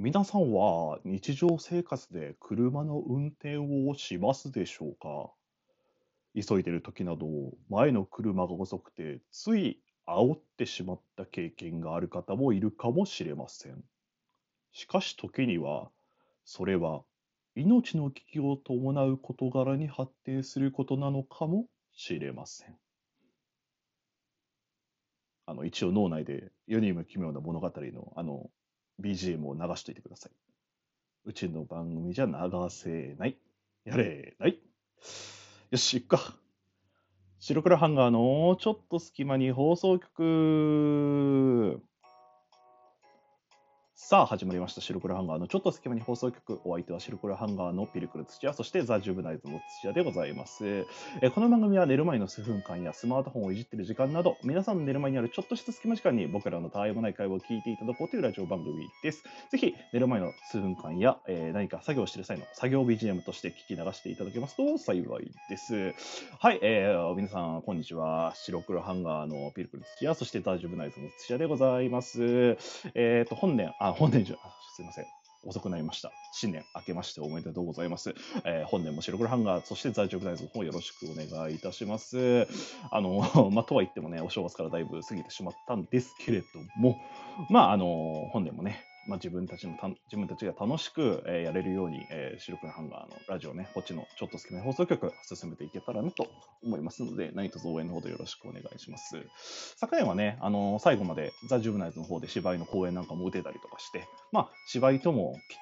皆さんは日常生活で車の運転をしますでしょうか？急いでる時など、前の車が遅くて、つい煽ってしまった経験がある方もいるかもしれません。しかし時には、それは命の危機を伴う事柄に発展することなのかもしれません。あの一応脳内で世にも奇妙な物語のあの BGM を流しといてください。うちの番組じゃ流せない。やれない。よし、行くか。白黒ハンガーのちょっと隙間に放送局。さあ始まりました白黒ハンガーのちょっと隙間に放送局。お相手は白黒ハンガーのピルクル土屋そしてザ・ジュブナイズの土屋でございます。えこの番組は寝る前の数分間やスマートフォンをいじってる時間など皆さんの寝る前にあるちょっとした隙間時間に僕らのたわいもない会話を聞いていただこうというラジオ番組です。ぜひ寝る前の数分間や、えー、何か作業している際の作業 BGM として聞き流していただけますと幸いです。はい、えー、皆さんこんにちは。白黒ハンガーのピルクル土屋そしてザ・ジュブナイズの土屋でございます。えっ、ー、と本年あ本年じゃすいません。遅くなりました。新年明けましておめでとうございます。えー、本年も白黒ハンガー、そして在職大の方よろしくお願いいたします。あの、まあ、とは言ってもね、お正月からだいぶ過ぎてしまったんですけれども、まあ、あの、本年もね、まあ、自分たちのた自分たちが楽しく、えー、やれるように、えー、白黒ハンガーのラジオね、こっちのちょっと好きな放送局進めていけたらなと思いますので、何卒応援のほどよろしくお願いします。昨年はね、あのー、最後までザ・ジュブナイズの方で芝居の公演なんかも打てたりとかして、まあ、芝居とも切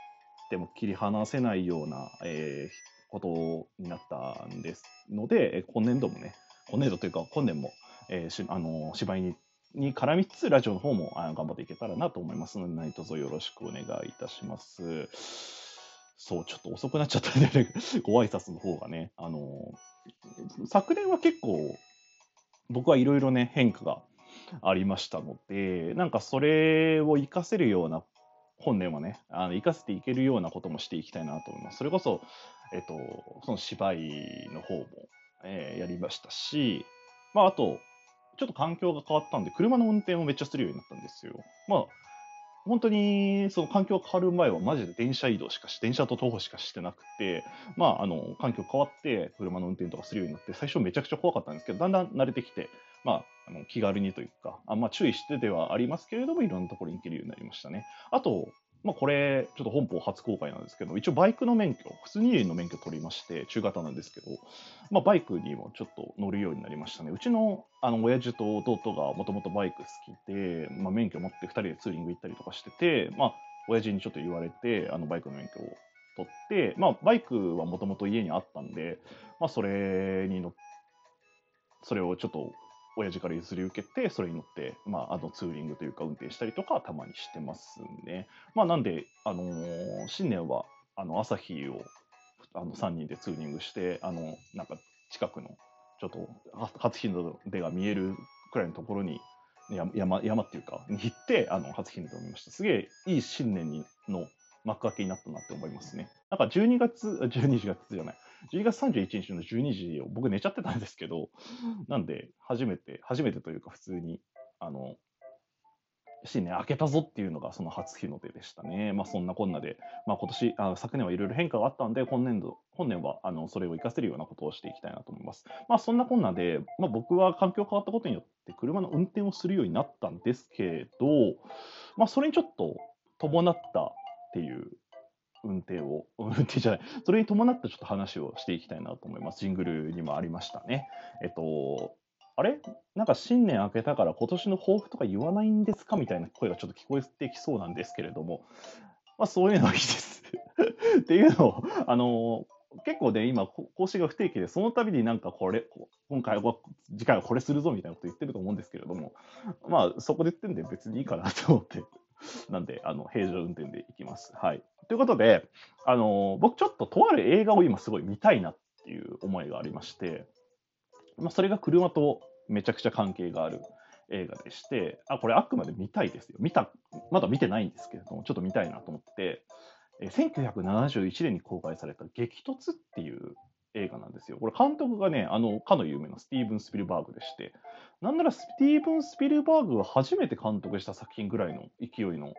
っても切り離せないような、え、ことになったんですので、今年度もね、今年度というか、今年も、えーしあのー、芝居にに絡みつつ、ラジオの方も頑張っていけたらなと思いますので、何卒よろしくお願いいたします。そう、ちょっと遅くなっちゃったんで、ね、ご挨拶の方がね、あの、昨年は結構、僕はいろいろね、変化がありましたので、なんかそれを活かせるような、本年はね、あの活かせていけるようなこともしていきたいなと思います。それこそ、えっと、その芝居の方も、えー、やりましたし、まあ、あと、ちょっと環境が変わったんで、車の運転をめっちゃするようになったんですよ。まあ、本当にその環境が変わる前はマジで電車移動しかし、電車と徒歩しかしてなくて、まあ、あの、環境変わって車の運転とかするようになって、最初めちゃくちゃ怖かったんですけど、だんだん慣れてきて、まあ、あの気軽にというか、あまあ、注意してではありますけれども、いろんなところに行けるようになりましたね。あと、まあ、これ、ちょっと本邦初公開なんですけど、一応バイクの免許、普通二輪の免許取りまして、中型なんですけど、まあ、バイクにもちょっと乗るようになりましたね。うちのあの親父と弟がもともとバイク好きで、まあ、免許持って2人でツーリング行ったりとかしてて、まあ、親父にちょっと言われて、あのバイクの免許を取って、まあ、バイクはもともと家にあったんで、まあ、それに乗ってそれをちょっと親父から譲り受けて、それに乗って、まあ、あのツーリングというか運転したりとかたまにしてますね。まあ、なんで、あのー、新年はあの朝日をあの3人でツーリングして、あのなんか近くのちょっと初日の出が見えるくらいのところに山山っていうかに行ってあの初日の出を見ました。すげえいい新年の幕開けになったなって思いますね。なんか12月、12月じゃない、12月31日の12時を僕寝ちゃってたんですけど、なんで、初めて、初めてというか普通に、あの、新年明けたぞっていうのがその初日の出でしたね。まあそんなこんなで、まあ今年、あ昨年はいろいろ変化があったんで、今年度、本年はあのそれを活かせるようなことをしていきたいなと思います。まあそんなこんなで、まあ僕は環境変わったことによって車の運転をするようになったんですけど、まあそれにちょっと伴ったっていう運転を、運転じゃない、それに伴ってちょっと話をしていきたいなと思います。ジングルにもありましたね。えっと、あれ？なんか新年明けたから今年の抱負とか言わないんですか？みたいな声がちょっと聞こえてきそうなんですけれども、まあそういうのはいいです っていうのを、あの結構ね、今、更新が不定期で、その度になんかこれ、今回は、次回はこれするぞみたいなこと言ってると思うんですけれども、まあ、そこで言ってんで別にいいかなと思ってなんで、あの、平常運転で行きます。はい。ということで、あの、僕ちょっととある映画を今すごい見たいなっていう思いがありまして、まあ、それが車とめちゃくちゃ関係がある映画でして、あ、これあくまで見たいですよ。見た、まだ見てないんですけれども、ちょっと見たいなと思って、え1971年に公開された激突っていう映画なんですよ。これ監督がね、あの、かの有名なスティーブン・スピルバーグでして、なんならスティーブン・スピルバーグが初めて監督した作品ぐらいの勢いの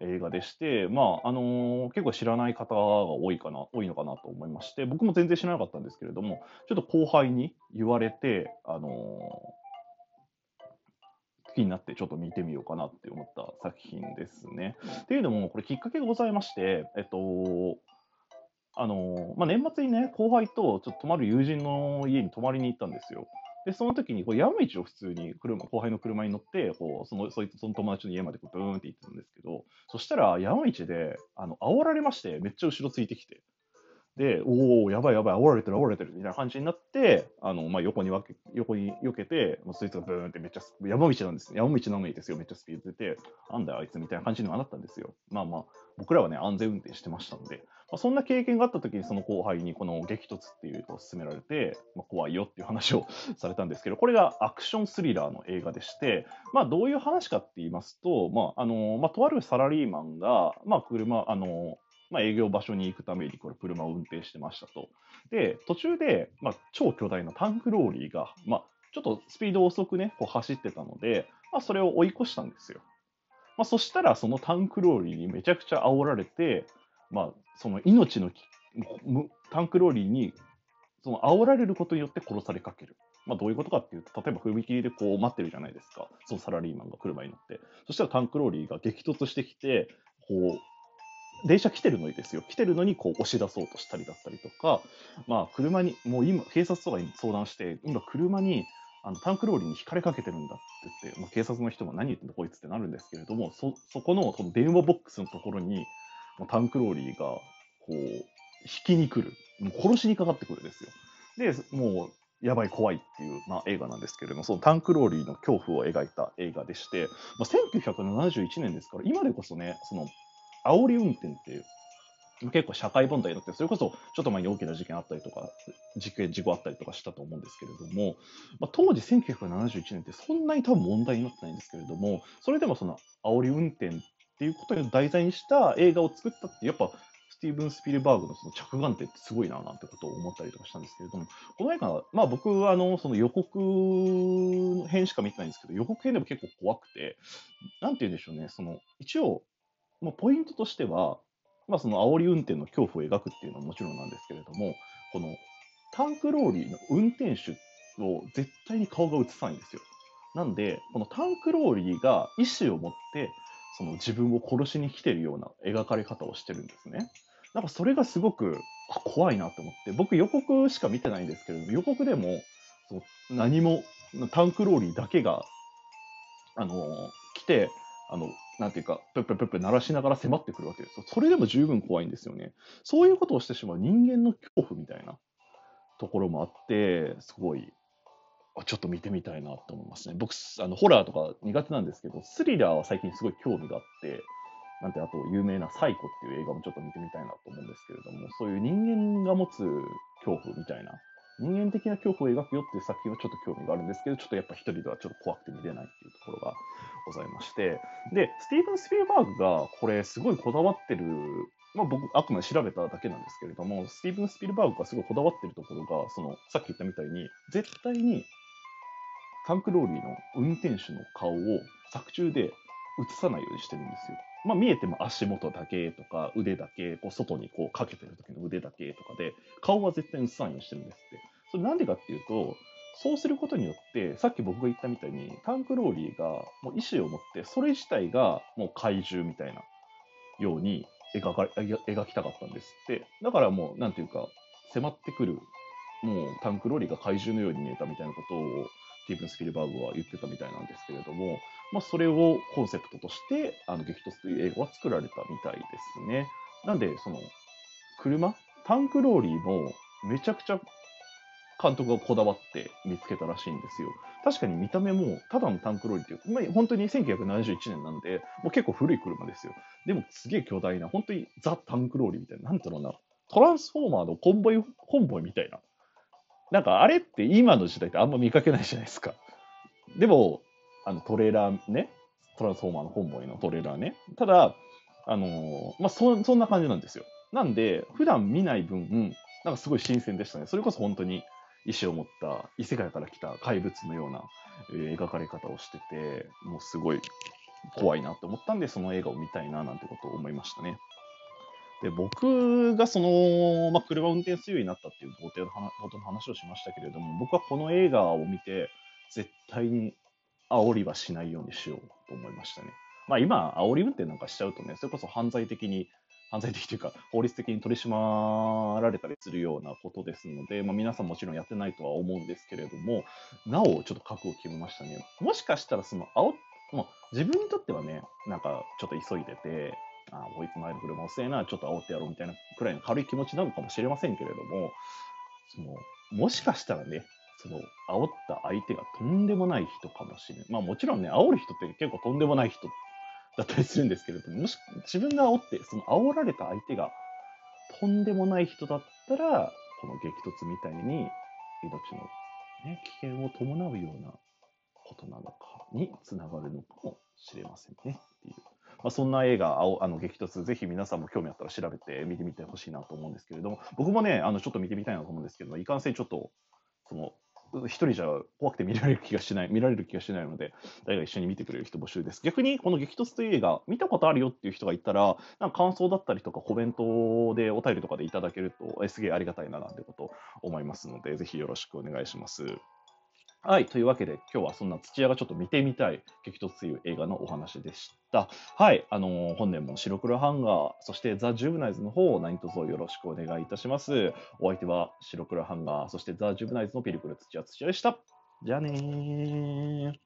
映画でして、まあ、あのー結構知らない方が多いかな、多いのかなと思いまして、僕も全然知らなかったんですけれども、ちょっと後輩に言われて、あのー気になってちょっと見てみようかなって思った作品ですね。っていうのも、これきっかけがございまして、えっと、あのーまあ、年末にね、後輩とちょっと泊まる友人の家に泊まりに行ったんですよ。で、その時にこう山道を普通に車後輩の車に乗って、こうそのそいつその友達の家までこうブーンって行ってたんです、そしたら山道であの煽られまして、めっちゃ後ろついてきて、で、おお、やばいやばい、煽られてる、煽られてるみたいな感じになって、あのまあ、横に分け横に避けて、もうそいつがブーンってめっちゃ山道なんです、山道なのにですよ、めっちゃスピード出て、なんだよ、あいつみたいな感じにはなったんですよ。まあまあ、僕らはね、安全運転してましたんで、まあ、そんな経験があった時に、その後輩にこの激突っていうのを勧められて、まあ、怖いよっていう話をされたんですけど、これがアクションスリラーの映画でして、まあ、どういう話かって言いますと、まああのまあ、とあるサラリーマンが、まあ、車、あのまあ、営業場所に行くためにこれ車を運転してましたと。で、途中で、まあ、超巨大なタンクローリーが、まあ、ちょっとスピード遅くね、こう走ってたので、まあ、それを追い越したんですよ。まあ、そしたら、そのタンクローリーにめちゃくちゃ煽られて、まあ、その命のタンクローリーにその煽られることによって殺されかける。まあ、どういうことかっていうと、例えば踏切でこう待ってるじゃないですか、そのサラリーマンが車に乗って。そしたらタンクローリーが激突してきて、こう、電車来てるのにですよ、来てるのにこう押し出そうとしたりだったりとか、まあ、車に、もう今、警察とかに相談して、今、車にあのタンクローリーに引かれかけてるんだって言って、まあ、警察の人も何言ってんだこいつってなるんですけれども、そそこのその電話ボックスのところに、タンクローリーがこう引きに来る、もう殺しにかかってくるんですよ。で、もうやばい、怖いっていう、まあ、映画なんですけれども、そのタンクローリーの恐怖を描いた映画でして、まあ、1971年ですから、今でこそね、その煽り運転っていう、結構社会問題になって、それこそちょっと前に大きな事件あったりとか、事件、事故あったりとかしたと思うんですけれども、まあ、当時1971年ってそんなに多分問題になってないんですけれども、それでもその煽り運転っっていうことを題材にした映画を作ったって、やっぱスティーブン・スピルバーグのその着眼点ってすごいななんてことを思ったりとかしたんですけれども、この映画は、まあ僕はあのその予告編しか見てないんですけど、予告編でも結構怖くて、なんて言うんでしょうね、その一応、まあ、ポイントとしては、まあ、その煽り運転の恐怖を描くっていうのはもちろんなんですけれども、このタンクローリーの運転手を絶対に顔が映さないんですよ。なんで、このタンクローリーが意思を持って、その自分を殺しに来てるような描かれ方をしてるんですね。なんかそれがすごく怖いなと思って、僕予告しか見てないんですけれども、予告でもその何も、タンクローリーだけが、あの来て、あの、なんていうか、ぷっぷっぷっぷ鳴らしながら迫ってくるわけです。それでも十分怖いんですよね。そういうことをしてしまう人間の恐怖みたいなところもあって、すごい、ちょっと見てみたいなと思いますね。僕、あのホラーとか苦手なんですけど、スリラーは最近すごい興味があって、なんて、あと有名なサイコっていう映画もちょっと見てみたいなと思うんですけれども、そういう人間が持つ恐怖みたいな、人間的な恐怖を描くよっていう作品はちょっと興味があるんですけど、ちょっとやっぱ一人ではちょっと怖くて見れないっていうところがございまして、で、スティーブン・スピルバーグがこれすごいこだわってる、まあ僕、あくまで調べただけなんですけれども、スティーブン・スピルバーグがすごいこだわってるところが、その、さっき言ったみたいに、絶対にタンクローリーの運転手の顔を作中で映さないようにしてるんですよ。まあ見えても足元だけとか腕だけ、こう外にこうかけてる時の腕だけとかで、顔は絶対映さないようにしてるんですって。それなんでかっていうと、そうすることによって、さっき僕が言ったみたいに、タンクローリーがもう意志を持って、それ自体がもう怪獣みたいなように描か描きたかったんですって。だからもう、なんていうか、迫ってくる、もうタンクローリーが怪獣のように見えたみたいなことを、ティーブン・スピルバーグは言ってたみたいなんですけれども、まあ、それをコンセプトとして、あの激突という映画は作られたみたいですね。なんで、その、車？タンクローリーもめちゃくちゃ監督がこだわって見つけたらしいんですよ。確かに見た目も、ただのタンクローリーっていう、まあ、本当に1971年なんで、もう結構古い車ですよ。でもすげえ巨大な、本当にザ・タンクローリーみたいな、なんていうのかな、トランスフォーマーのコンボイ、コンボイみたいな。なんかあれって今の時代ってあんま見かけないじゃないですか。でも、あのトレーラーね、トランスフォーマーのコンボイのトレーラーね。ただ、あのーまあそ、そんな感じなんですよ。なんで、普段見ない分、なんかすごい新鮮でしたね。それこそ本当に意志を持った異世界から来た怪物のような、えー描かれ方をしてて、もうすごい怖いなって思ったんで、その映画を見たいななんてことを思いましたね。で僕がその、まあ、車を運転するようになったっていう冒頭の話冒頭の話をしましたけれども、僕はこの映画を見て、絶対に煽りはしないようにしようと思いましたね。まあ今、煽り運転なんかしちゃうとね、それこそ犯罪的に、犯罪的というか、法律的に取り締まられたりするようなことですので、まあ、皆さんもちろんやってないとは思うんですけれども、なおちょっと覚悟を決めましたね。もしかしたらその煽もう自分にとってはね、なんかちょっと急いでて、あ追い詰まる車遅えな、ちょっと煽ってやろうみたいなくらいの軽い気持ちなのかもしれませんけれども、そのもしかしたらね、その煽った相手がとんでもない人かもしれない。まあもちろんね、煽る人って結構とんでもない人だったりするんですけれども、もし自分が煽って、その煽られた相手がとんでもない人だったら、この激突みたいに命の、ね、危険を伴うようなことなのかにつながるのかもしれませんねっていう。まあ、そんな映画、あの激突、ぜひ皆さんも興味あったら調べて見てみてほしいなと思うんですけれども、僕もね、あのちょっと見てみたいなと思うんですけどいかんせんちょっと、その一人じゃ怖くて見られる気がしない、見られる気がしないので、誰が一緒に見てくれる人募集です。逆に、この激突という映画、見たことあるよっていう人がいたら、なんか感想だったりとか、コメントでお便りとかでいただけると、えすげえありがたいななんてこと思いますので、ぜひよろしくお願いします。はい。というわけで、今日はそんな土屋がちょっと見てみたい激突という映画のお話でした。はい。あのー、本年も白黒ハンガー、そしてザ・ジュブナイズの方を何卒よろしくお願いいたします。お相手は白黒ハンガー、そしてザ・ジュブナイズのピリクル土屋土屋でした。じゃあねー。